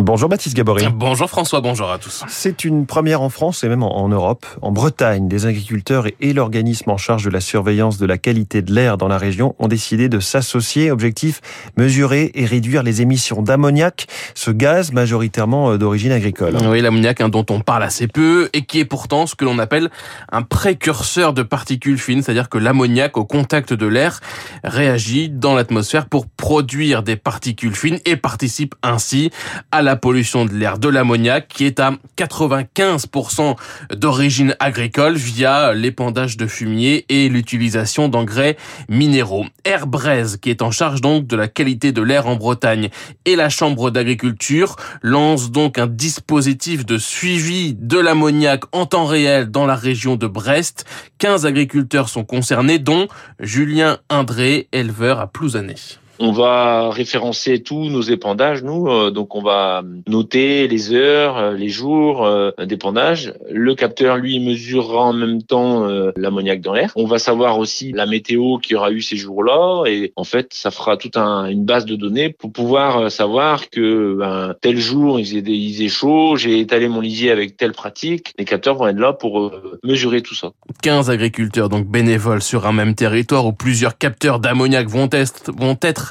Bonjour Baptiste Gabory. Bonjour François, bonjour à tous. C'est une première en France et même en Europe. En Bretagne, des agriculteurs et l'organisme en charge de la surveillance de la qualité de l'air dans la région ont décidé de s'associer. Objectif, mesurer et réduire les émissions d'ammoniac, ce gaz majoritairement euh, d'origine agricole. Oui, l'ammoniac hein, dont on parle assez peu et qui est pourtant ce que l'on appelle un précurseur de particules fines, c'est-à-dire que l'ammoniac au contact de l'air réagit dans l'atmosphère pour produire des particules fines et participe ainsi à la pollution de l'air de l'ammoniac qui est à 95% d'origine agricole via l'épandage de fumier et l'utilisation d'engrais minéraux. Airbraise, qui est en charge donc de la qualité de l'air en Bretagne et la Chambre d'agriculture lance donc un dispositif de suivi de l'ammoniac en temps réel dans la région de Brest. 15 agriculteurs sont concernés dont Julien Indré, éleveur à Plouzané. On va référencer tous nos épandages, nous. Euh, donc, on va noter les heures, euh, les jours euh, d'épandage. Le capteur, lui, mesurera en même temps l'ammoniac dans l'air. On va savoir aussi la météo qu'il y aura eu ces jours-là. Et en fait, ça fera toute un, une base de données pour pouvoir savoir que ben, tel jour, il faisait, il faisait chaud, j'ai étalé mon lisier avec telle pratique. Les capteurs vont être là pour mesurer tout ça. 15 agriculteurs donc bénévoles sur un même territoire où plusieurs capteurs d'ammoniac vont être, vont être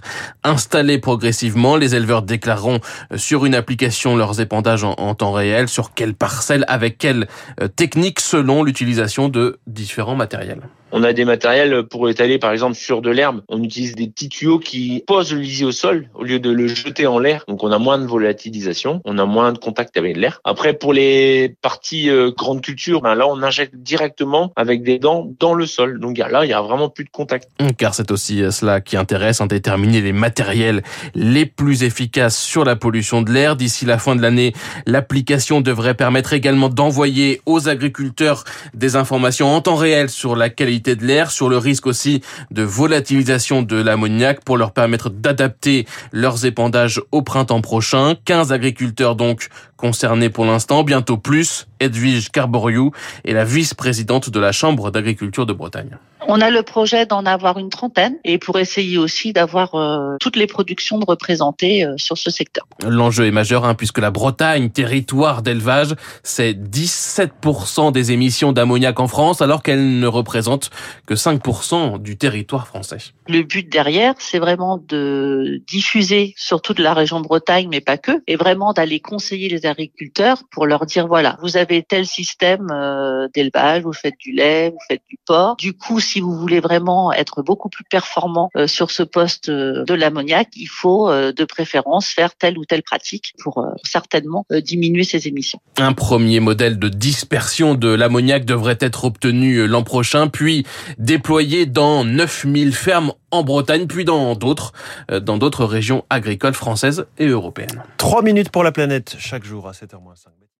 installés progressivement. Les éleveurs déclareront euh, sur une application leurs épandages en, temps réel, sur quelle parcelle, avec quelle euh, technique, selon l'utilisation de différents matériels. On a des matériels pour étaler, par exemple, sur de l'herbe. On utilise des petits tuyaux qui posent le lisier au sol au lieu de le jeter en l'air. Donc, on a moins de volatilisation, on a moins de contact avec l'air. Après, pour les parties euh, grandes cultures, ben là, on injecte directement avec des dents dans le sol. Donc là, il y a vraiment plus de contact. Car c'est aussi euh, cela qui intéresse, en hein, déterminer les matériels les plus efficaces sur la pollution de l'air. D'ici la fin de l'année, l'application devrait permettre également d'envoyer aux agriculteurs des informations en temps réel sur la qualité de l'air, sur le risque aussi de volatilisation de l'ammoniac pour leur permettre d'adapter leurs épandages au printemps prochain. 15 agriculteurs donc concernés pour l'instant, bientôt plus. Edwige Carboriou est la vice-présidente de la Chambre d'agriculture de Bretagne. On a le projet d'en avoir une trentaine et pour essayer aussi d'avoir euh, toutes les productions de représenter euh, sur ce secteur. L'enjeu est majeur hein, puisque la Bretagne, territoire d'élevage, c'est 17% des émissions d'ammoniac en France alors qu'elle ne représente que 5% du territoire français. Le but derrière, c'est vraiment de diffuser sur toute la région de Bretagne, mais pas que, et vraiment d'aller conseiller les agriculteurs pour leur dire voilà, vous avez tel système euh, d'élevage, vous faites du lait, vous faites du porc. Du coup, si vous voulez vraiment être beaucoup plus performant euh, sur ce poste euh, de l'ammoniac, il faut de préférence faire telle ou telle pratique pour certainement diminuer ces émissions. Un premier modèle de dispersion de l'ammoniac devrait être obtenu l'an prochain, puis déployé dans 9000 fermes en Bretagne, puis dans d'autres, dans d'autres régions agricoles françaises et européennes. Trois minutes pour la planète chaque jour à 7h05.